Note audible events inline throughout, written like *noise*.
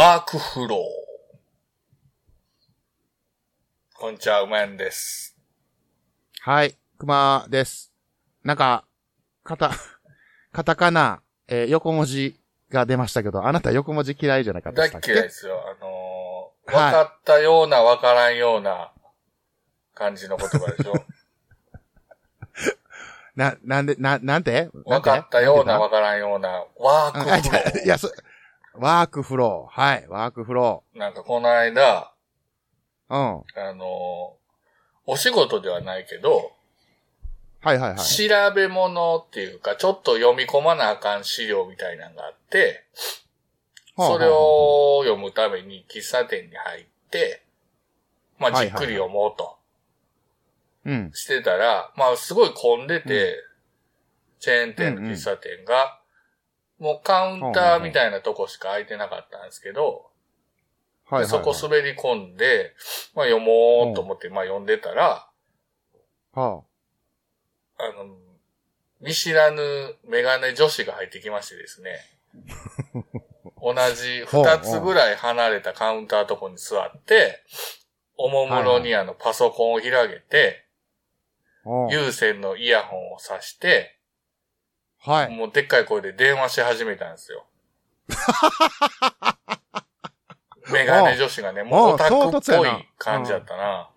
ワークフロー。こんにちは、うまやんです。はい、熊です。なんか、カタ、*laughs* カタカナ、えー横文字が出ましたけど、あなた横文字嫌いじゃなかったっけ？嫌いですよ。あのー、はい分かったような分からんような感じの言葉でしょ。*laughs* な、なんで、な、なんて？分かったようなわ分からんようなワークフロあ、じゃあいや、そ、ワークフロー。はい、ワークフロー。なんかこの間、ー。うん。あのー、お仕事ではないけど、はいはいはい。調べ物っていうか、ちょっと読み込まなあかん資料みたいなのがあって、それ、を読むために喫茶店に入って、まあ、じっくり読もうとうん。してたら、まあ、すごい混んでて、チェーン店の喫茶店が、もうカウンターみたいなとこしか空いてなかったんですけど、はいそこ滑り込んで、まあ、読もうと思って、まあ、読んでたら、はあ。の、見知らぬメガネ女子が入ってきましてですね。*laughs* 同じ二つぐらい離れたカウンターとこに座って、おもむろにあのパソコンを開けて、有線のイヤホンを挿して、はい。もうでっかい声で電話し始めたんですよ。*laughs* メガネ女子がね、もうおオタクっぽい感じだったな。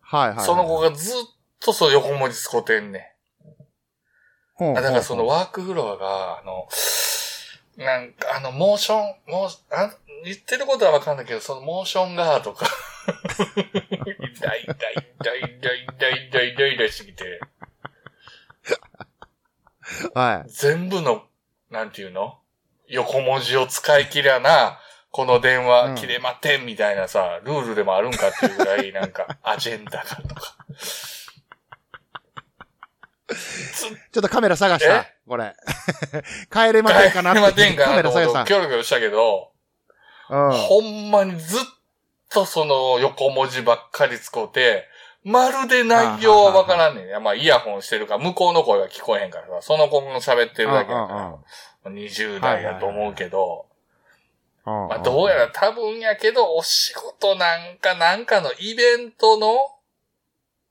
はいはいはい。その子がずっとそう横文字使ってんねだからそのワークフロアが、あの、なんかあの、モーション、モーあ言ってることはわかんないけど、そのモーションがとか、イライライライライライライライライしてきて、*laughs* はい。全部の、なんていうの？横文字を使い切らな、この電うん話切れまてんみたいなさ、ルールでもあるんかっていうぐらい、なんか、*laughs* アジェンダがとか。*laughs* ちょっとカメラ探したえ？これ。帰れませんかな帰れませんかカなと思って。キョロキョロしたけど、うん。ほんまにずっとその横文字ばっかり使うて、まるで内容はわからんねん。まあイヤホンしてるから、向こうの声が聞こえへんからさ、その子の喋ってるだけだから、20代やと思うけど、まあどうやら多分やけど、お仕事なんかなんかのイベントの、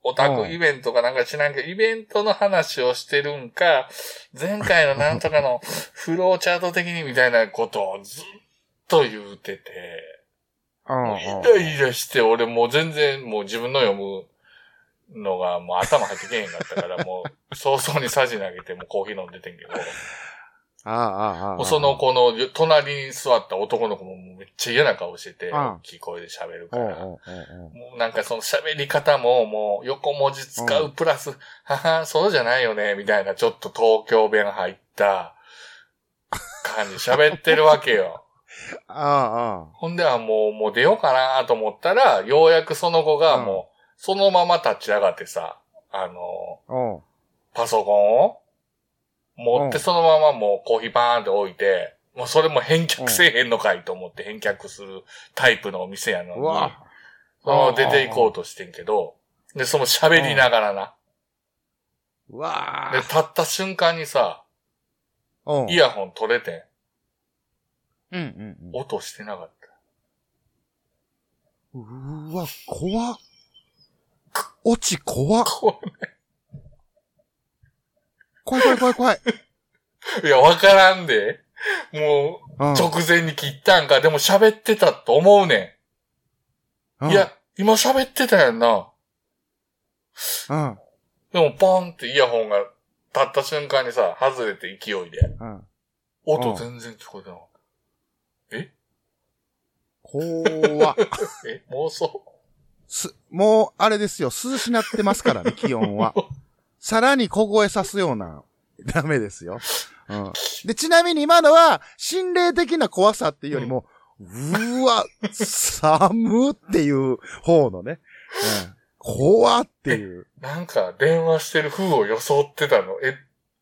オタクイベントかなんか知らんけど、イベントの話をしてるんか、前回のなんとかのフローチャート的にみたいなことをずっと言うてて、イライラして、俺もう全然もう自分の読むのがもう頭入ってけへんかったから、*laughs* もう早々にさじ投げてもうコーヒー飲んでてんけど、ああ、ああ、その子の隣に座った男の子もめっちゃ嫌な顔してて、うん大きい声で喋るから。もうなんかその喋り方ももう横文字使うプラス、はは、そうじゃないよね、みたいなちょっと東京弁入った感じ喋ってるわけよ。*laughs* あほんではもう、もう出ようかなと思ったら、ようやくその子がもう、そのまま立ち上がってさ、あの、パソコンを持ってうんそのままもうコーヒーバーンって置いて、もうそれも返却せえへんのかいと思って返却するタイプのお店やのに。その出て行こうとしてんけど、で、その喋りながらな。うわで、立った瞬間にさ、うん。イヤホン取れてうんうんん、音してなかった。うん。うわ、怖っ。落ち怖っ。こ怖い怖い怖い怖い。れいや、わからんで。もう直前に切ったんか、でも喋ってたと思うねん。いや、、今喋ってたやんな。うん。うん。でも、ポンってイヤホンが立った瞬間にさ、外れて勢いで。うん。音全然聞こえてなかっ怖っ。た。*laughs* え？妄想？す、もう、あれですよ。涼しなってますからね、*laughs* 気温は。さらに小声さすような、ダメですよ。うん。で、ちなみに今のは、心霊的な怖さっていうよりも、うーわ、寒っていう方のね。うん。怖っていう。なんか、電話してる風を装ってたの。え、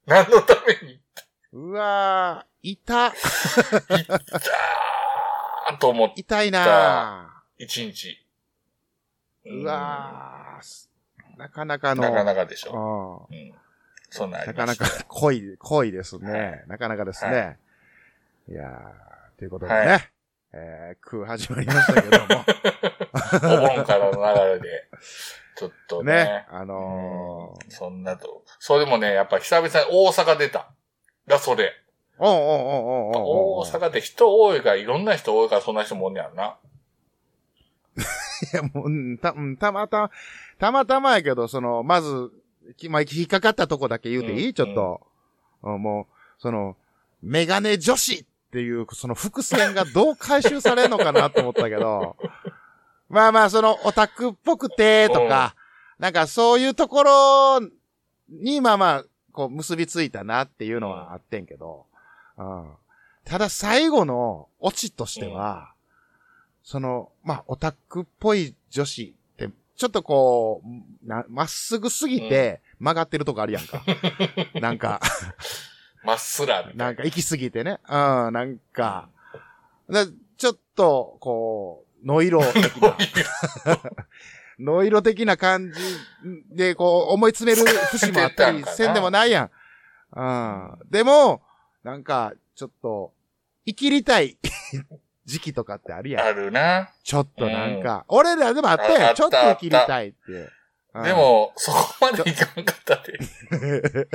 何のために？うわー、いた。行ったーと思って、痛いな一日。ーうわー、なかなかの、なかなかでしょ。うんうん。そんななかなか濃い、濃いですね。はいなかなかですね。はいい、やー、ということでね。はえー、空始まりましたけども。*laughs* お盆からの流れで。ちょっとね。ね。あのー、そんなと。それもね、やっぱ久々に大阪出た。が、それ。おうおうおうおうおうおう大阪で人多いから、いろんな人多いから、そんな人もおんねやろな。いや、もう、うんた、うんたまたま、たまたまやけど、その、まず、きまあ、引っかかったとこだけ言うていい、うんちょっと、うんもう、その、メガネ女子っていう、その伏線がどう回収されるのかなと思ったけど、*laughs* まあまあ、その、オタクっぽくて、とか、なんかそういうところに、まあまあ、こう、結びついたなっていうのはあってんけど、うん。ただ最後のオチとしては、その、まあ、オタクっぽい女子って、ちょっとこう、な、まっすぐすぎて曲がってるとこあるやんか。*laughs* なんか、まっすらな。なんか行き過ぎてね。うん、なんか、だちょっと、こう、ノイロ的な、*laughs* ノイロ的な感じで、こう、思い詰める節もあったり *laughs* せんでもないやん。うん。でも、なんか、ちょっと、生きりたい時期とかってあるやん。あるな。ちょっとなんか、俺らでもあったやん。ちょっと生きりたいって。うんで、も、そこまでいかんかったで。*laughs*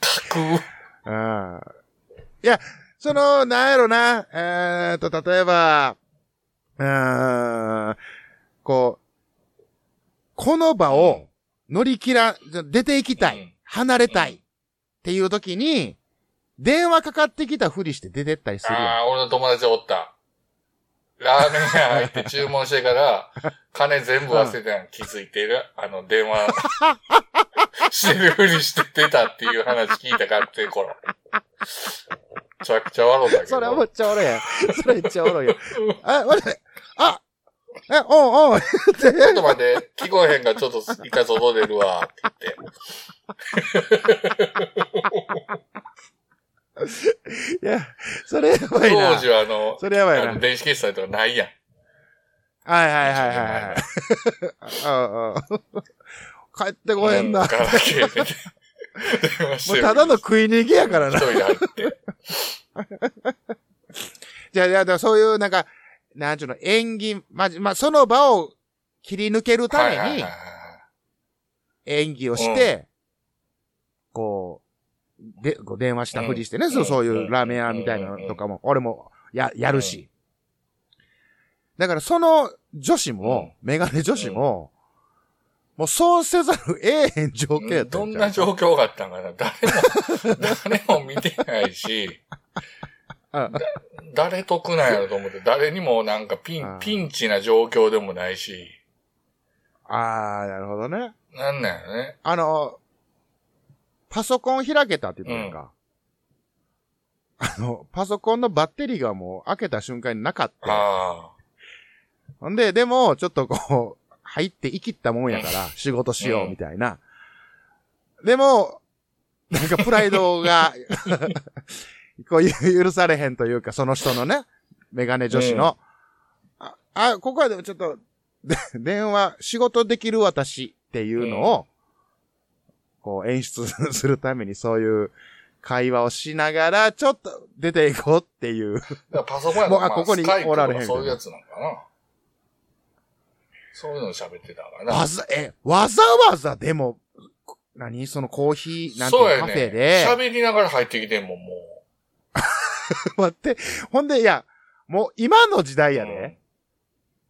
架空。うん。いや、その、なんやろな、えーっと、例えば、うーん、こう、この場を乗り切ら、出て行きたい、うん離れたいっていう時に、電話かかってきたふりして出てったりするやん。ああ、俺の友達おった。ラーメン屋入って注文してから、*laughs* 金全部忘れたやん。気づいてる。あの、電話 *laughs* してるふりして出たっていう話聞いたかって頃。めちゃくちゃ笑ったけど。それはめっちゃおろいやん。それめっちゃおろいやん。あ、待って、あ、え、おうおう、ちょっと待って、聞こえへんがちょっと一回外出るわ、っていや、それやば。いな。当時はあの、それやばいな。電子決済とかないやん。はいはいはいはいはい。うんうん帰ってこへんな。うガラケーで *laughs* 電話してる。もうただの食い逃げやからな。一人で入って。じゃあ、いや、だからそういう、なんか、なんちゅうの、演技、まじ、まあ、その場を切り抜けるために演技をして、こう、で、こう電話したふりしてね、うんそうそういううんラーメン屋みたいなのとかも、俺も、や、やるし。だから、その女子も、メガネ女子も、もうそうせざる得えへん状況やったどんな状況があったんかな？誰も、誰も見てないし、うん。誰得なんやろと思って、誰にもなんかピうん。ン、ピンチな状況でもないし、ああ、なるほどね。なんなんやろね。あの、パソコン開けたって言ったやんか。あの、パソコンのバッテリーがもう開けた瞬間になかった。あほんで、でも、ちょっとこう、入って生きったもんやから、*laughs* 仕事しようみたいな。でも、なんかプライドが、こう、ゆ許されへんというか、その人のね、メガネ女子の、あ、あ、ここはでもちょっと、で電話、仕事できる私っていうのを、こう演出するためにそういう会話をしながら、ちょっと出ていこうっていう。パソコンやもうあここにおられへんそういうやつなんかな。そういうの喋ってたからな。わざ、え、わざわざでも、こ何？そのコーヒー、なんていうそうやのカフェね。で。喋りながら入ってきてんもん、も *laughs* 待って。ほんで、いや、もう今の時代う。やで、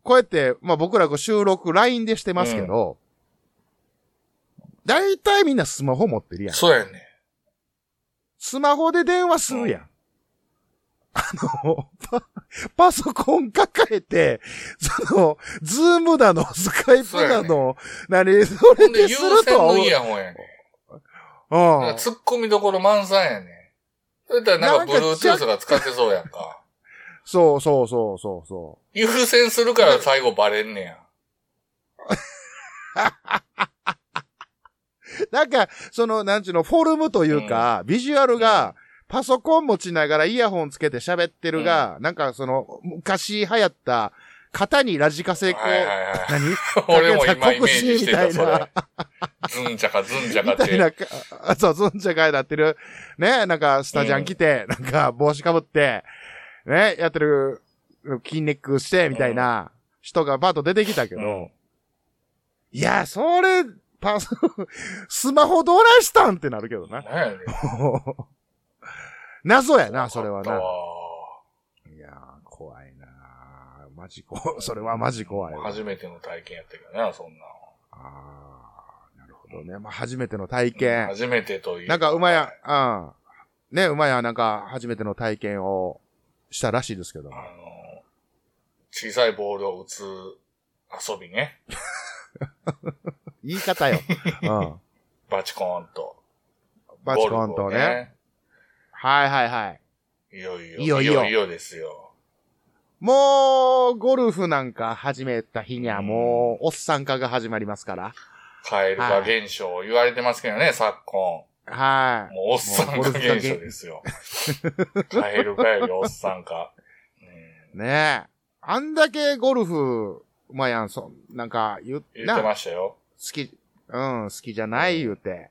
こうやって、まあ僕らこう収録 LINE でしてますけど、だいたいみんなスマホ持ってるやん。そうやね。スマホで電話するやん。あの、パ、*laughs* パソコン抱えて、その、 Zoom だの、 Skype だの、何、それでするとは思う。イヤホンやね。うん。突っ込みどころ満載やね。それったらなんかなんか Bluetooth が使ってそうやんか。そうそうそうそうそ優先するから最後バレんねや。*laughs* う。*laughs* なんか、その、なんちゅうの、フォルムというか、ビジュアルが、パソコン持ちながらイヤホンつけて喋ってるが、なんかその、昔流行った、肩にラジカセこう、はいはいはい。何？*laughs* 俺も今イメージしてた、国士みそれ。ズンチャカズンチャカったて。みいなそう、ズンチャカになってる、ね、なんか、スタジャン着て、なんか、帽子かぶって、ね、やってる、筋肉して、みたいな人がバーッと出てきたけど、うん。いや、それ、パス、*laughs* スマホどないしたんってなるけどな。ねん。謎やな、それはな。いやー、怖いなマジ怖い。*laughs* それはマジ怖い初めての体験やったけどな、そんな。あー、なるほどね。まあ、初めての体験。初めてという。なんか、馬や、うん。ね、馬やなんか、初めての体験をしたらしいですけどあ。の、小さいボールを打つ遊びね。*laughs* 言い方よ。*laughs* うん。バチコーンと。バチコンとね。。はいはいはい。いよいよ。いよいよいよですよ。もう、ゴルフなんか始めた日にはもう、おっさん化が始まりますから。カエル化現象言われてますけどね、昨今。はい。もうおっさん化現象ですよ。カエル化よりおっさん化。うんねえ。あんだけゴルフ、まやん、そ、なんか言っ言ってな、ましたよ。好き、うん、好きじゃない言うて、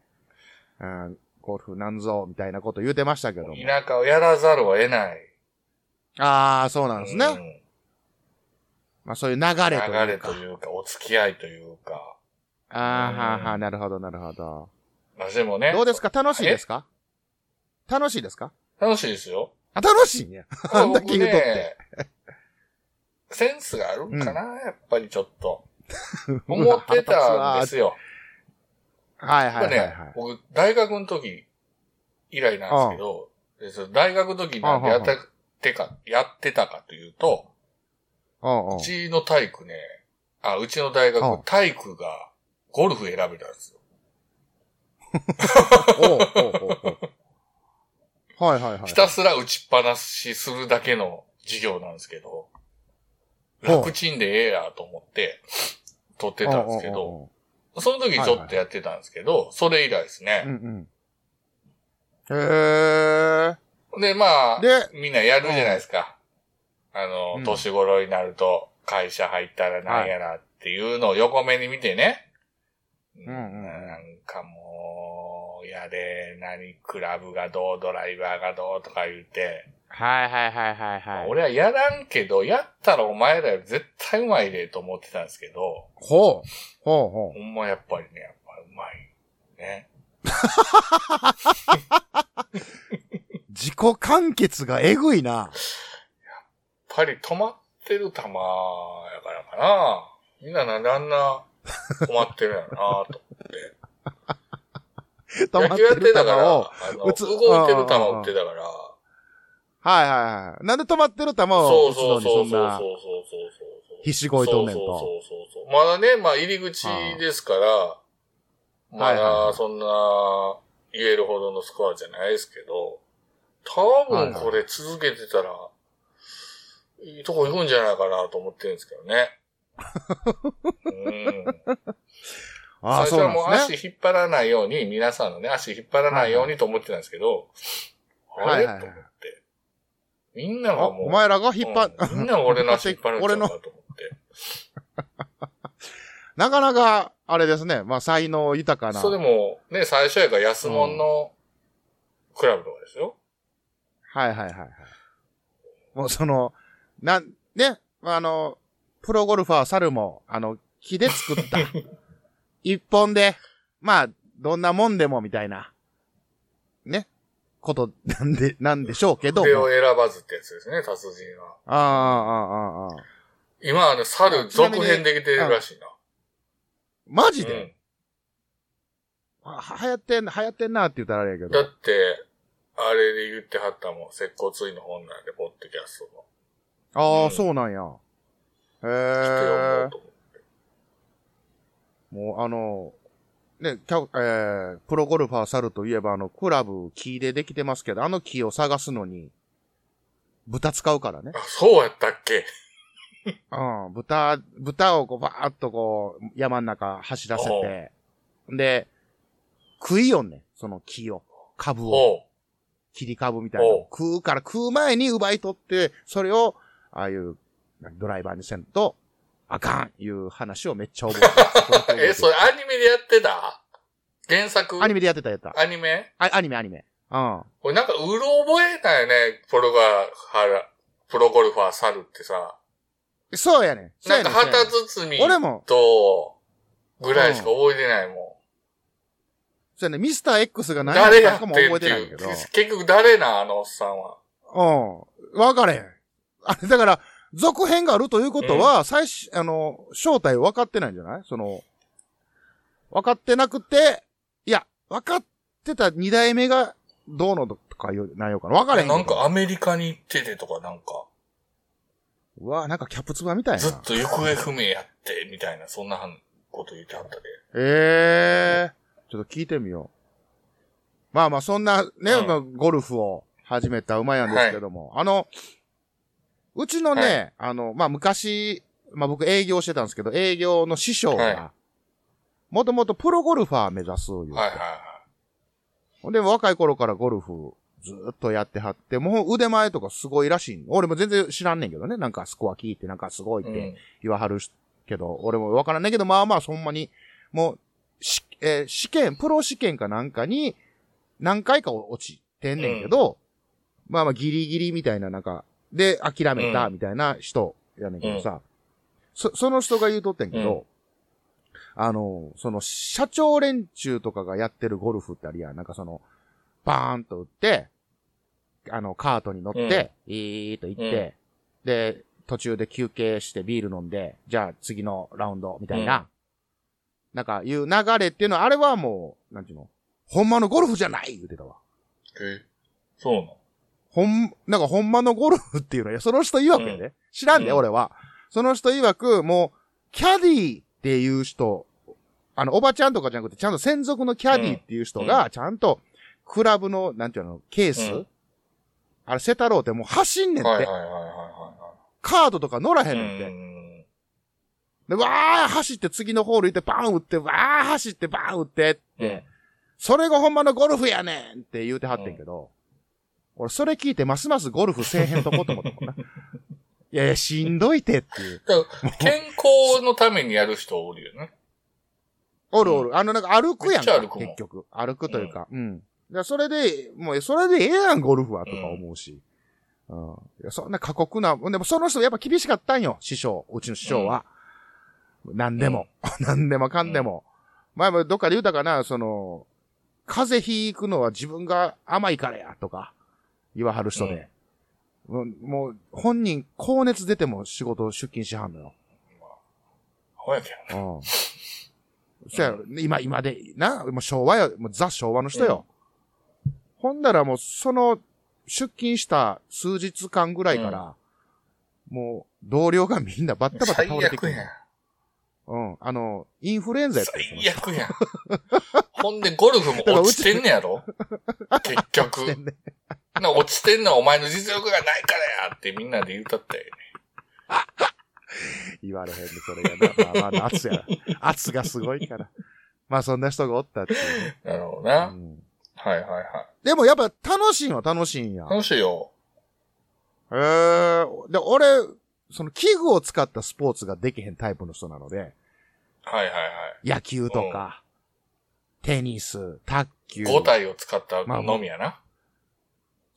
うん、ゴルフなんぞ、みたいなこと言うてましたけども。田舎をやらざるを得ない。ああ、そうなんですね。うんまあそういう流れというか。流れというか、お付き合いというか。ああ、はあはあ、うんなるほど、なるほど。まあでもね。どうですか？楽しいですか？楽しいですか？楽しいですよ。あ、楽しいんや。あ *laughs* んだけ言うとって。センスがあるんかな、やっぱりちょっと。*laughs* 思ってたんですよ。はいはいはいはい。、僕、大学の時以来なんですけど、でその大学の時なんでやったてか、やってたかというと、うちの体育ね、あ、うちの大うん学、体育がゴルフ選べたんですよ。*laughs* はいはいはい。ひたすら打ちっぱなしするだけの授業なんですけど、楽ちんでええやと思って、取ってたんですけど、その時ちょっとやってたんですけど、それ以来ですうんね。うん。へえ。で、まあ、で、みんなやるじゃないですか。あの、うん年頃になると、会社入ったらなんやらっていうのを横目に見てね。んうんうんなんかもう、やれ、何、クラブがどう、ドライバーがどうとか言って、はいはいはいはいはい。俺はやらんけど、やったらお前らより絶対うまいでと思ってたんですけど、ほう。ほうほう。ほんまやっぱりね、やっぱうまい。ね。自己完結がえぐいな。やっぱり止まってる球やからかな。みんななんであんな止まってるんやろなと思って。*laughs* 止まって野球やってる球たから、を。あの、動いてる球打ってたから、はいはいはい。なんで止まってる球をそう打つのにそうそうんそうそうそうそう。必死こいとんねんと。そうそうそうそう。まだね、まあ入り口ですから、まだそんな言えるほどのスコアじゃないですけど、多分これ続けてたら、いいとこ行くんじゃないかなと思ってるんですけどね。うん。*laughs* ああ、最初そうはもう足。引っ張らないように、皆さんのね、足引っ張らないようにと思ってたんですけど、あれ？と思って。みんなあがもう、お前らが引っ張っ、うんみんなが俺の足引っ張るんのと思って。*laughs* なかなか、あれですね。まあ、才能豊かな。それでも、ね、最初やから安物のクラブとかですよ。はいはいはいはい。もうその、なん、ね、あの、プロゴルファー猿も、あの、木で作った、*laughs* 一本で、まあ、どんなもんでもみたいな、ね、ことなんで、*laughs* なんでしょうけども。筆を選ばずってやつですね、達人は。ああ、ああ、ああ、ああ。今はね、猿続編できてるらしいな。マジで、うん。は流行ってん、流行ってんなって言ったらあれやけだど。って、あれで言ってはったもん、接骨院の本なんで、ポッドキャストの。ああ、うんそうなんや。へえ。もうあの、ね、キャえー、プロゴルファー猿といえばあの、クラブ木でできてますけど、あの木を探すのに、豚使うからね。あ、そうやったっけ？うん、豚、豚をこうバーっとこう、山の中走らせて、で、食いよんねんその木を、株を。切り株みたいな食うから食う前に奪い取って、それを、ああいう、ドライバーにせんと、あかん、いう話をめっちゃ覚えてる *laughs* え、それアニメでやってた？原作？アニメでやってたやった。アニメ？あアニメ、アニメ。うん。これなんか、うろ覚えないね、プロが、はら、プロゴルファー猿ってさ、そうやねなんか旗包み俺も、と、ぐらいしか覚えてないもそうやね、ミスター X がん。何誰ややったかも覚えてないけど。。結局誰なん、あのおっさんは。うん。わかれへん。あれ、だから、続編があるということは、最初、あの、正体分かってないんじゃない？その、分かってなくて、いや、分かってた二代目がどうのとかいう内容かな？分からへんなんかアメリカに行っててとかなんか、うわなんかキャプツバみたいな。ずっと行方不明やって、みたいな、そんなこと言ってはったで。ええ。ちょっと聞いてみよう。まあまあ、そんなね、うん。まあゴルフを始めた馬やんですけども、あの、うちのね、はあの、まあ昔、まあ僕営業してたんですけど、営業の師匠はが、もともとプロゴルファー目指す言うてはいはいはほんで、若い頃からゴルフずーっとやってはって、もう腕前とかすごいらしい。俺も全然知らんねんけどね。なんかスコア聞いて、なんかすごいっい。てうん。言わはるけど、俺もわからんねんけど、まあまあ、そんなに、もう、し、えー試験、プロ試験かなんかに、何回か落ちてんねんけど、まあまあ、ギリギリみたいな、なんか、で、諦めた、うん。みたいな人やねんけどさ、そ、その人が言うとってんけど、あの、その、社長連中とかがやってるゴルフってあるやん。なんかその、バーンと打って、あの、カートに乗って、いーっと行って、で、途中で休憩してビール飲んで、じゃあ次のラウンド、みたいな、うん。なんかいう流れっていうのは、あれはもう、なんていうのほんまのゴルフじゃない言ってたわ。え、そうなの？ほん、なんかほんまのゴルフっていうのは、その人曰くやで。知らんで、うん俺は。その人曰く、もう、キャディっていう人、あの、おばちゃんとかじゃなくて、ちゃんと専属のキャディっていう人が、ちゃんと、クラブの、なんていうの、ケース、うんあれ、セタローってもう走んねんって。はいはいはいはいはカードとか乗らへいんねんって。はい。うん。で、わー走って次のホール行ってバーン打って、わー走ってバーン打ってって、うんそれがほんまのゴルフやねんって言うてはってんけど、俺それ聞いてますますゴルフせえへんとこと思ったもんな。*laughs* いやいや、しんどいてっていう。健康のためにやる人おるよね。おるおる。あの、なんか歩くやんか歩く結局。歩くというか。うん。だからそれで、もう、それでええやん、ゴルフは、とか思うし。うん。いや、そんな過酷な、でもその人やっぱ厳しかったんよ、師匠。うちの師匠は。何でも。*laughs* 何でもかんでも。前もどっかで言うたかな、その、風邪ひくのは自分が甘いからや、とか、言わはる人で。もう、もう本人、高熱出ても仕事出勤しはんのよ。ほやけうん。そやろ、今、今で、な、もう昭和よ、もうザ昭和の人よ。ほんだらもう、その、出勤した数日間ぐらいから、もう、同僚がみんなバッタバタ最倒れてくる悪やん。うん。あの、インフルエンザやった最悪やん。ほんで、ゴルフも落ちてんねやろ？*laughs* 結局。*laughs* 人ねな落ちてんのはお前の実力がないからやってみんなで言うたって。言われへんね、それがな。まあまあ、圧や。圧がすごいから。まあ、そんな人がおったっていうね、なるほどうな。んはいはいはい。でもやっぱ楽しいんは楽しいんや。楽しいよ。へえ。で、俺、その器具を使ったスポーツができへんタイプの人なので、はいはいはい。野球とか、テニス、卓球。5体を使ったのみやな。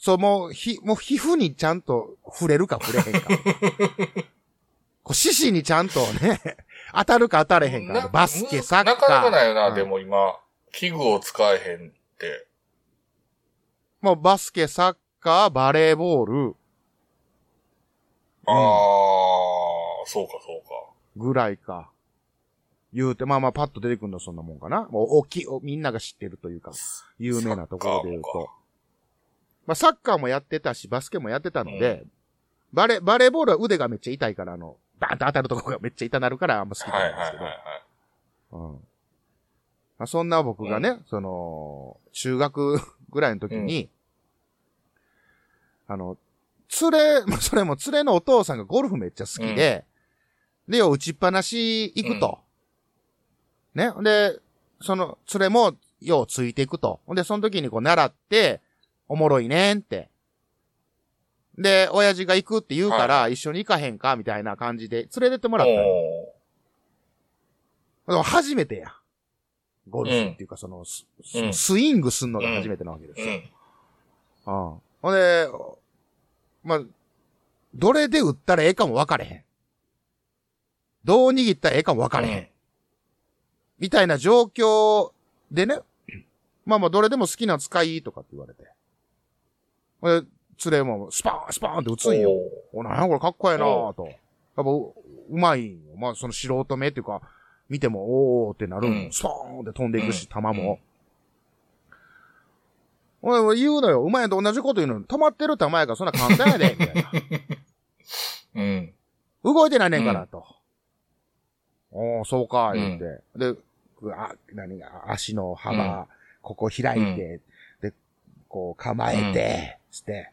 そう、もう、ひ、もう皮膚にちゃんと触れるか触れへんか。*laughs* こう、獅子にちゃんとね、*laughs* 当たるか当たれへんか。なバスケ、サッカー。なかなかないよな、うんでも今、器具を使えへんって。もうバスケ、サッカー、バレーボールああ、そうかそうか。ぐらいか。言うて、まあまあパッと出てくるのはそんなもんかな。もう大きい、おみんなが知ってるというか、有名なところで言うと。まあサッカーもやってたし、バスケもやってたので、バレ、バレーボールは腕がめっちゃ痛いから、あの、バーンと当たるとこがめっちゃ痛なるからあんま好きじゃはいないんですけど。はいはいはい。うん。まあ、そんな僕がね、その、中学ぐらいの時に、あの、連れ、まあ、それも連れのお父さんがゴルフめっちゃ好きで、で、よう打ちっぱなし行くと。ね。で、その、連れもようついていくと。ほんで、その時にこう習って、おもろいねんって。で、親父が行くって言うから、一緒に行かへんかみたいな感じで連れてってもらったのよおでも初めてや。ゴルフっていうか、その、スうんスイングすんのが初めてなわけですーうよ。ん。うん。ほんで、まあ、どれで打ったらええかも分かれへん。どう握ったらええかも分かれへん。みたいな状況でね、まあまあどれでも好きな使いとかって言われて。で、連れもスパーン、スパーンって打つんよ。お、なんやこれかっこええなぁと。やっぱう、うまいんよ。まあその素人目っていうか、見ても、おーってなるんよ。うんスパーンって飛んでいくし、うん球も。おい、言うのよ。うまいと同じこと言うのに、止まってる球やからそんな簡単やで、みたいな。*laughs* うん。動いてないねんから、と。おー、そうか、言って。で、あ、何が、足の幅、うんここ開いて、で、こう構えて、つって。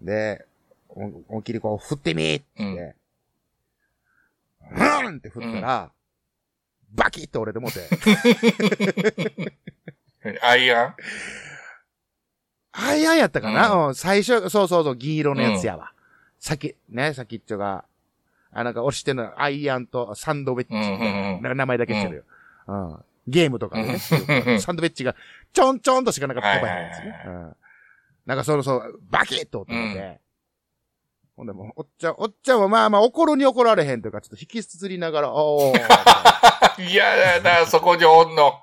で、お思いっきりこう振ってみ、つって。うん、って振ったら、バキッと折れてもうて。*laughs* アイアン？アイアンやったかな、ううん、最初、そうそうそう、銀色のやつやわ。先、ね、先っちょが、あ、なんか押してんの、アイアンとサンドウェッジ。うんうんうんなんか名前だけしてるよ。うん。ゲームとかでね、うんサンドウェッジがちょんちょんとしかなかったばへんやつはいはい。ねうん。なんかそろそろ、バキッと折ってもて、ほんでもう、おっちゃん、おっちゃんはまあまあ怒るに怒られへんというか、ちょっと引きずりながら、おー。*laughs* いやだな、そこにおんの。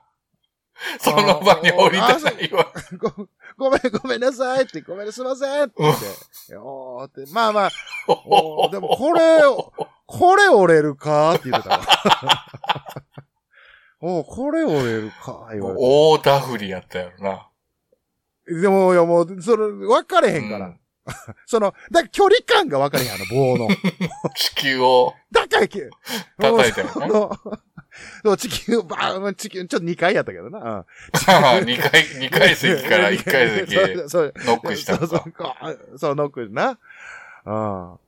*laughs* その場に降りてないわ。ご *laughs* ごめん、ごめんなさいって、ごめんなすいませんって言って、おーって、まあまあ、おーでもこれ、これ折れるかって言ってたわ。おーこれ折れるか *laughs* 言われて。大ダフリやったやろな。でも、いやもう、それ、分かれへんから。うん *laughs* その、だ距離感が分かれへん、あの棒の。*laughs* 地球をだから、き叩いてるのそう、地球、ばー地球、ちょっと2回やったけどな。うん。二回、二階席から一階席へそうそうノックしたそうそうそう、ノックな。うん。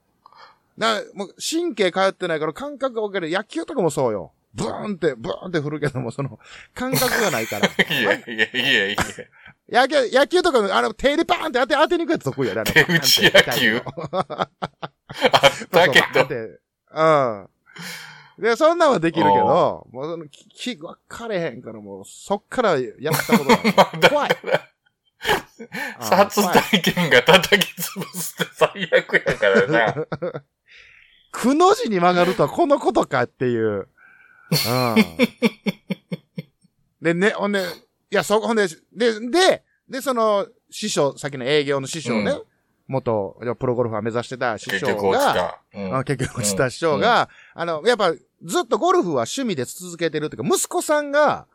な、もう神経通ってないから感覚が分かる。野球とかもそうよ。ブーンって、ブーンって振るけども、その、感覚がないから。*laughs* いやいやいやいや。野球、野球とかの、あの、手でパーンって当て、当てに行くやつ得意やね。手打ち野球？*laughs* あったけど。ど。うん。で、そんなんはできるけど、もうその、き、き、分かれへんから、もう、そっからやったことない。*laughs* 怖い。殺体験が叩き潰すって最悪やからな。くの字に曲がるとはこのことかっていう。うん。で、ね、ほんで、いや、そ、ほんで、で、で、で、その、師匠、さっきの営業の師匠ね、うん。元、プロゴルファー目指してた師結匠局落ちが、た。うん。あ結局落ちた師匠が、あの、やっぱ、ずっとゴルフは趣味で続けてるっていうか、息子さんが、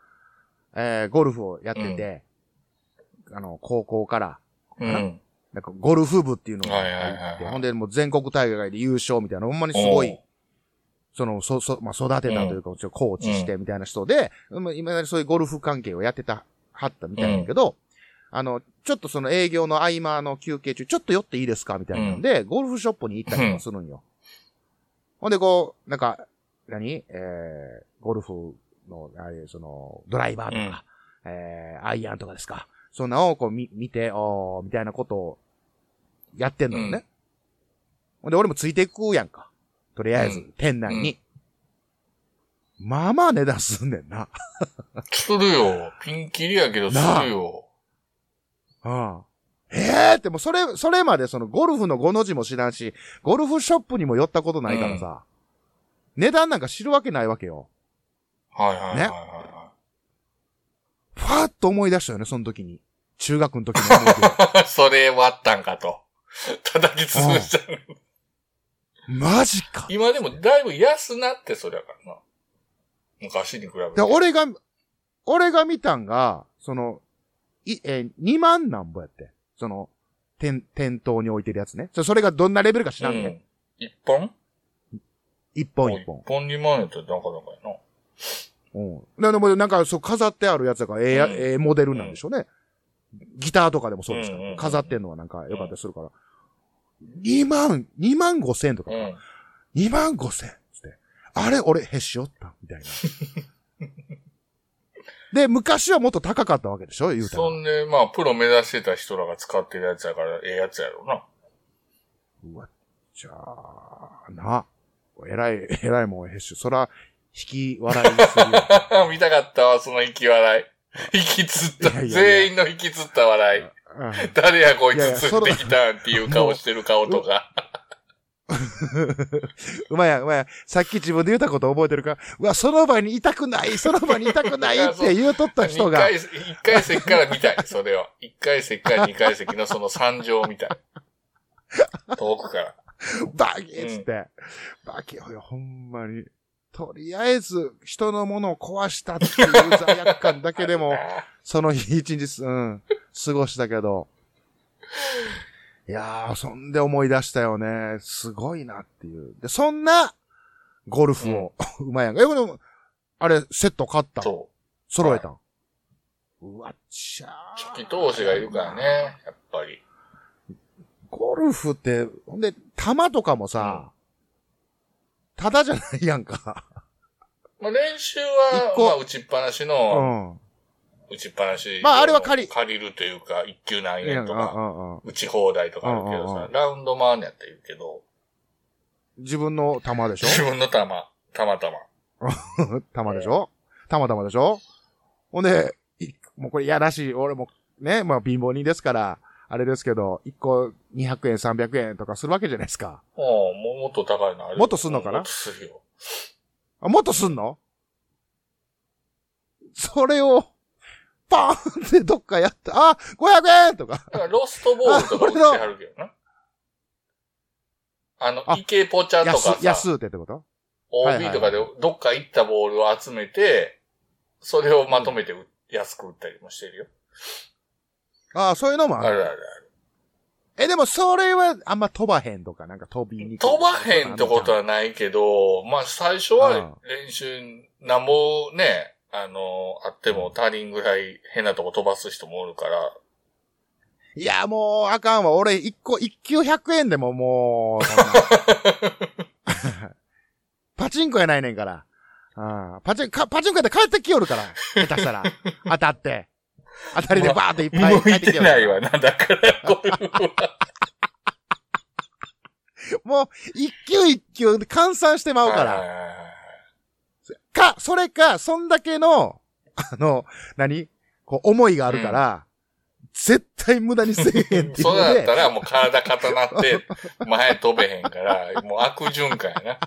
えーゴルフをやってて、あの、高校から、うん。な？んかゴルフ部っていうのがはいはいはい入って、はい。ほんでもう全国大会で優勝みたいな、ほんまにすごい、その、そ、そ、まあ、育てたというか、ちょっとコーチしてみたいな人で、うん今までそういうゴルフ関係をやってた、はったみたいなんだけど、あの、ちょっとその営業の合間の休憩中、ちょっと寄っていいですかみたいなんで、ゴルフショップに行ったりとかするんよ。ほんで、こう、なんか、何？えー、ゴルフの、あれ、その、ドライバーとか、えー、アイアンとかですか？そんなをこう見、見て、おー、みたいなことをやってんのよね。ほんで、俺もついていくやんか。とりあえず、うん店内に。まあまあ値段すんねんな。するよ。ピンキリやけどするよ。うん。ええって、もうそれ、それまでそのゴルフの5の字も知らんし、ゴルフショップにも寄ったことないからさ、値段なんか知るわけないわけよ。はいはいはいねはファーっと思い出したよね、その時に。中学の時の。*laughs* それ割ったんかと。叩き潰したの。マジか。今でもだいぶ安なってそりゃからな。昔に比べて。で、俺が、俺が見たんが、その、い、えー、2万なんぼやって。その、店、店頭に置いてるやつね。そそれがどんなレベルか知らんね。うん。一本？一本一本一。本2万円ってなかなかやな。うん。なでもなんか、そう、飾ってあるやつだから、ええや、うんええモデルなんでしょうね。ギターとかでもそうですから、うんうんうん飾ってんのはなんか良かったりするから。2万、2万5千とかか、うん。2万5千つって。あれ、俺、へし折ったみたいな。*laughs* で、昔はもっと高かったわけでしょ言うたらそ。んで、まあ、プロ目指してた人らが使ってるやつやから、ええやつやろな。うわ、じゃあ、な。えらい、えらいもんへし、そら、引き笑いにするよ。*laughs* 見たかったわ、その引き笑い。引きつった、いやいやいや全員の引きつった笑い。うん誰やこいつ釣ってきたんっていう顔してる顔とか。*laughs* うまいやん、うまいやん。さっき自分で言ったこと覚えてるか？うわ、その場にいたくない、その場にいたくないって言うとった人一が。回、一回席から見たい、それを。一回席から二回席のその惨状を見たい。遠くから。バキッつって。バキッ、いや、ほんまに。とりあえず、人のものを壊したっていう罪悪感だけでも、*laughs* その日一日、うん、過ごしたけど。いやー、そんで思い出したよね。すごいなっていう。で、そんな、ゴルフを、うまいやんか。え、でも、あれ、セット買ったん？そ揃えたん、うわっちゃう。ー。初期投資がいるからね、やっぱり。ゴルフって、ほんで、球とかもさ、ただじゃないやんか。まあ、練習はまあ、打ちっぱなしうの、ん。打ちっぱなし。まああれは借り借りるというか、一球何円とか、打ち放題とかあるけどさラウンド回んのやったらいいけど、自分の球でしょ？自分の球、たまたま。*laughs* 玉でしょ？たまたまでしょ？ほんで、いもうこれやらしい。俺もね、まあ貧乏人ですから、あれですけど、1個200円、300円とかするわけじゃないですか。もう、もっと高いのあるよもっとすんのかな？もっとするよ。あ、もっとすんの？それを、パーンってどっかやった。あ、500円とか。だからロストボールとか売ってはるけどな。あの、あ池ポチャとか安、さ、安ってってこと？OB とかでどっか行ったボールを集めて、それをまとめて売安く売ったりもしてるよ。ああ、そういうのもある。あるあるある。え、でもそれはあんま飛ばへんとか、なんか飛びにくい。飛ばへんってことはないけど、まあ最初はうん練習、なんぼね、あの、あっても足りんぐらい変なとこ飛ばす人もおるから、いや、もう、あかんわ。俺、一個、一球100円でももう、そんなパチンコやないねんから。うんパチン、かパチンコやって帰ってきよるから。下手したら。当たって。当たりでバーっていっぱい帰向いてってきよる。ないわな、だから、ゴルフは。もう、一球一球で換算してまうから。ら。か、それか、そんだけの、あの、何？こう、思いがあるから、絶対無駄にせえへんっていうそうだったらもう体固なって、*laughs* 前飛べへんから、もう悪循環や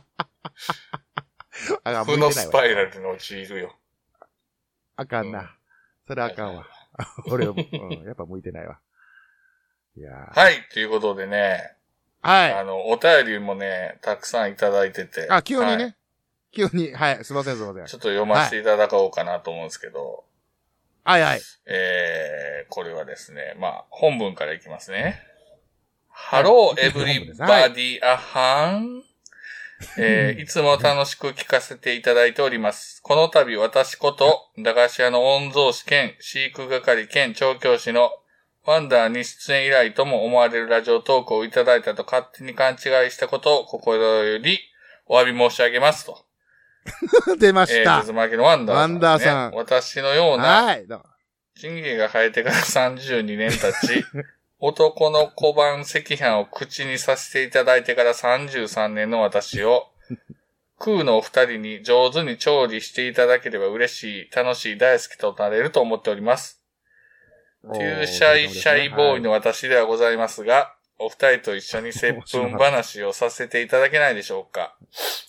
な。負のスパイル。ラルに陥るよ。あかんな。それあかんわ。*laughs* 俺、うん、やっぱ向いてないわ。いやーはい、ということでね、はい。あの、お便りもね、たくさんいただいてて。あ、急にね。はい急に、はい、すいません、すいません。ちょっと読ませていただこうかなと思うんですけど、はいはい。えー、これはですね、まあ、本文からいきますね。Hello はい everybody, a han? えーいつも楽しく聞かせていただいております。この度私こと、駄菓子屋の御曹司兼飼育係兼調教師のワンダーに出演以来とも思われるラジオトークをいただいたと勝手に勘違いしたことを心よりお詫び申し上げますと。*laughs* 出まえー、した。渦巻きのワンダーさん、ね。ワンダーさん私のようなはい。どうもチンゲが生えてから32年経ち、*laughs* 男の小判赤飯を口にさせていただいてから33年の私を、空のお二人に上手に調理していただければ嬉しい、楽しい、大好きとなれると思っております。おトゥーシャイシャイボーイの私ではございますが、お二人と一緒に接吻話をさせていただけないでしょうか。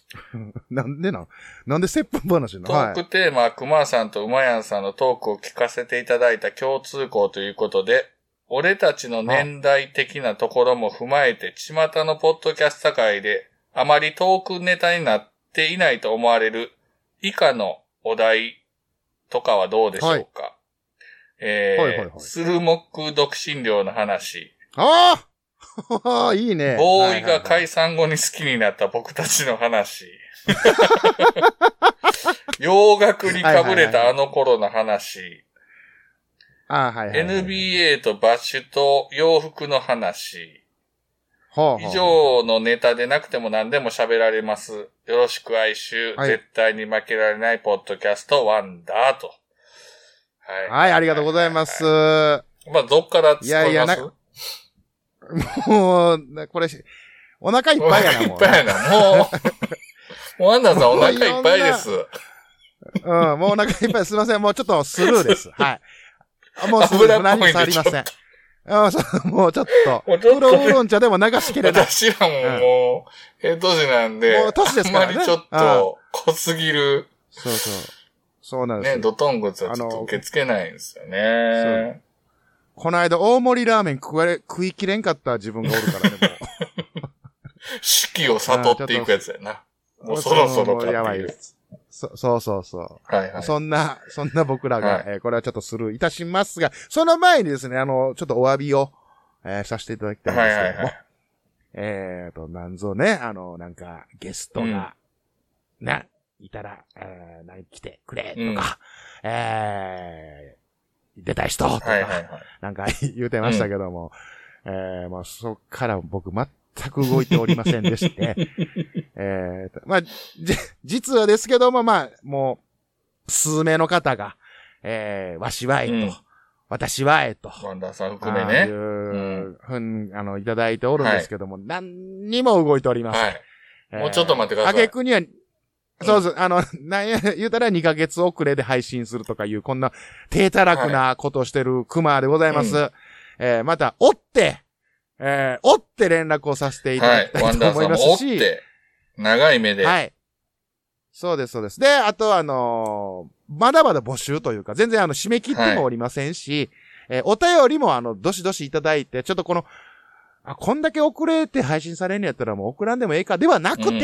*laughs* なんでなん？なんで接吻話なトの？はい。ークテーマは熊さんと馬やんさんのトークを聞かせていただいた共通項ということで、俺たちの年代的なところも踏まえて、巷のポッドキャスト界であまりトークネタになっていないと思われる以下のお題とかはどうでしょうか？えーはいはいはいスルモック独身寮の話、ああ *laughs* いいね。ボーイがい。解散後に好きになった僕たちの話。*laughs* 洋楽にかぶれたあの頃の話。あはいはいはい。NBA とバッシュと洋服の話。以上のネタでなくても何でも喋られます。よろしく哀愁。はい絶対に負けられないポッドキャストワンダーと。はい。はい、ありがとうございます。まあ、どっから突っ込みます？いやいやなもう、なこれ、お腹いっおぱいやな、腹いっもうぱいやな。もう、もうワンダーさんお腹いっぱいです。うん、もうお腹いっぱいすいません。もうちょっとスルーです。はい。あもうスルー、油っぽいんで何も触りません。あそうもうちょっと、もうちょっとねプロウーロン茶でも流しきれない。私らももう、ええ年なんで、もう年ですからねあんまりちょっと濃すぎる、そうそう。そうなんですね、よ。ドトングツはちょっと受け付けないんですよね。この間、大盛りラーメン食われ、食いきれんかった自分がおるからね、もう。*laughs* 四季を悟っていくやつやな。もうそろそろかってやばいいう。です。そそうそうそう。はいはい。そんな、そんな僕らが、はいえーこれはちょっとスルーいたしますが、その前にですね、あの、ちょっとお詫びを、えーさせていただきたいんですけども、はいはいはいえーと、なんぞね、あの、なんか、ゲストが、な、いたら、えー、何来てくれ、とか、えー、出たい人、とか、はいはいはい。なんか言うてましたけども、えー、まあ、そっから僕全く動いておりませんでして、*laughs* えーと、まあ、じ、実はですけども、まあ、もう、数名の方が、えー、わしはえと、うん私はえと、ワンダーさん含めああいね。う、ふん、あの、いただいておるんですけども、何にも動いておりません。はい。もうちょっと待ってくださいあげくには、そうそう、あの、なんや、言うたら2ヶ月遅れで配信するとかいう、こんな低たらくなことをしてるクマでございます。うえーまた、追って、えー追って連絡をさせていたはい。だきたいとワンダー思いますし、さんも追って、長い目で。はい。そうです、そうです。で、あとあのーまだまだ募集というか、全然あの、締め切ってもおりませんし、えーお便りもあの、どしどしいただいて、ちょっとこの、あ、こんだけ遅れて配信されんのやったらもう送らんでもええかではなくて、うん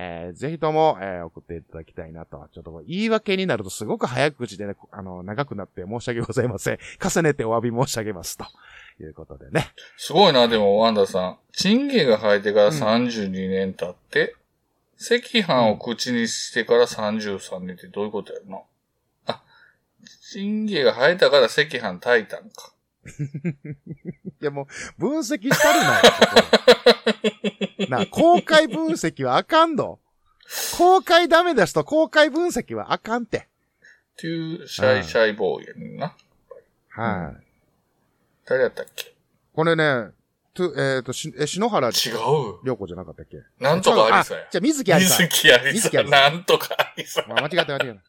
えーぜひとも、えー送っていただきたいなと。ちょっと言い訳になるとすごく早口でね、あの、長くなって申し訳ございません。重ねてお詫び申し上げます。ということでね。すごいな、でも、ワンダーさん。チンゲが生えてから32年経って、赤飯を口にしてから33年ってどういうことやろな。あ、チンゲが生えたから赤飯炊いたんか。*laughs* いやもう、分析したるな *laughs* なあ、公開分析はあかんど。公開ダメだしと公開分析はあかんて。っていうシャイシャイボーイやねんな。はい。誰やったっけ？これね、と、えっ、と、し、え、篠原違う。涼子じゃなかったっけ？なんとかありさや。じゃあ、観月ありさ。観月ありさ。なんとかありさ。まあ間違って間違って。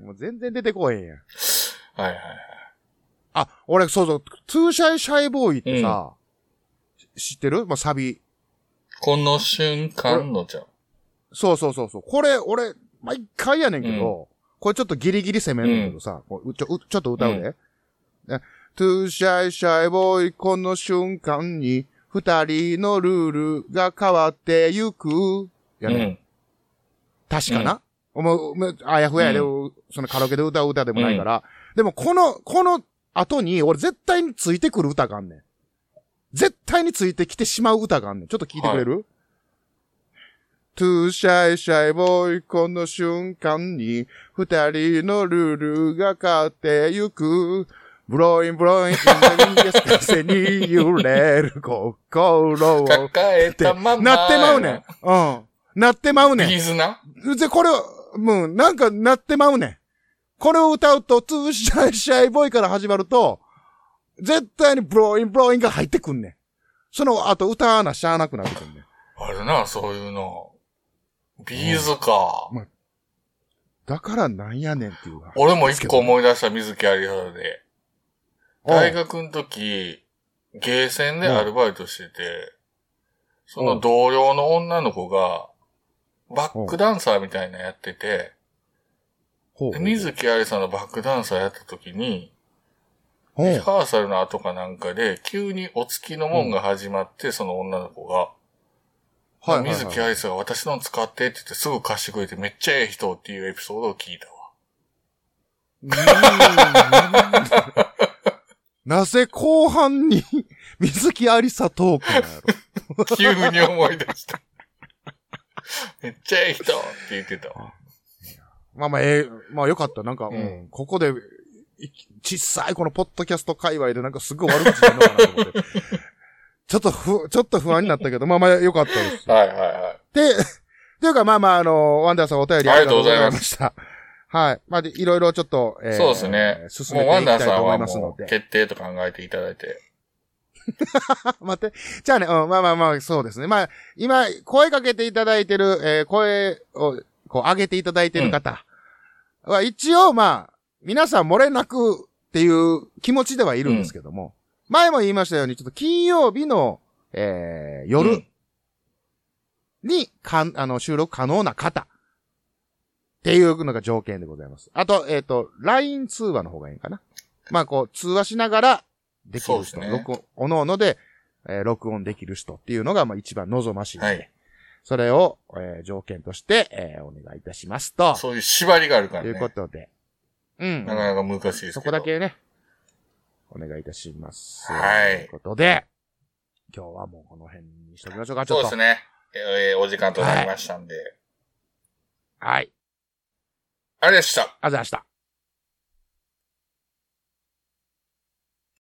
もう全然出てこへんやん。はいはいはい。あ、俺、そうそう、 too shy shy boy ってさ、知ってる？まあ、サビ。この瞬間のじゃん。そうそうそうそう。これ、俺、毎回やねんけど、これちょっとギリギリ攻めるんだけどさ、こうちょ、うちょっと歌うで。ね too shy shy boy、この瞬間に、二人のルールが変わってゆく。やね、うん。確かな、もう、もうあやふやで、そのカラオケで歌う歌でもないから。でも、この、この後に、俺絶対についてくる歌があんねん。絶対についてきてしまう歌があんねん。ちょっと聞いてくれる、Too shy shy boy、この瞬間に、二人のルールが変わってゆく。 Blowin' blowin'、in the 激しい風に揺れる心を。抱えたまま。なってまうねん。うん。なってまうねん。 B'z なで、これ、もう、なんか、なってまうねん。これを歌うと、 too shy shy boy から始まると、絶対に blowin' blowin' が入ってくんねん。その後、歌わなしゃあなくなってくんねん。あるな、そういうの。ビーズか。うんだからなんやねんっていう話俺も一個思い出した水木有原で。大が、学の時、ゲーセンでアルバイトしてて、その同僚の女の子が、バックダンサーみたいなのやってて、で水木有さんのバックダンサーやった時に、リハーサルの後かなんかで、急にお付きの門が始まって、その女の子が、はい水木有さんが私の使ってって言ってすぐ貸してくれてめっちゃええ人っていうエピソードを聞いたわ。なぜ後半に、*laughs* 水木ありさトークなの急に思い出した。めっちゃええ人って言ってたわ。まあまあ、ええまあよかった。なんか、ううんん、ここで、い小さいこのポッドキャスト界隈でなんかすごい悪口言うのかなと思って。*laughs* ちょっとふ、ちょっと不安になったけど、まあまあよかったです。はいはいはい。で、*laughs* というかまあまああの、ワンダーさんお便りありがとうございました。はい。まあで、いろいろちょっと、えーそうですね。進めていきたいとさんはい思ますので。もう決定と考えていただいて。*laughs* 待って。じゃあね、うん、まあまあまあ、そうですね。まあ、今、声かけていただいてる、えー声を、こう、上げていただいてる方は、一応、まあ、皆さん漏れなくっていう気持ちではいるんですけども、前も言いましたように、ちょっと金曜日の、えー、夜に、かん、あの、収録可能な方。っていうのが条件でございます。あと、えっ、と、LINE 通話の方がいいかな。まあ、こう、通話しながらできる人、ね録音、おのおので、えー録音できる人っていうのが、まあ、一番望ましいので、はい。それを、えー条件として、えーお願いいたしますと。そういう縛りがあるからね。ということで。うん。なかなか難しいですけど。そこだけね、お願いいたします。はいということで、今日はもうこの辺にしときましょうか、ちょっと。そうですね。えーお時間となりましたんで。はい。ありがとうございました。ありがとうございました。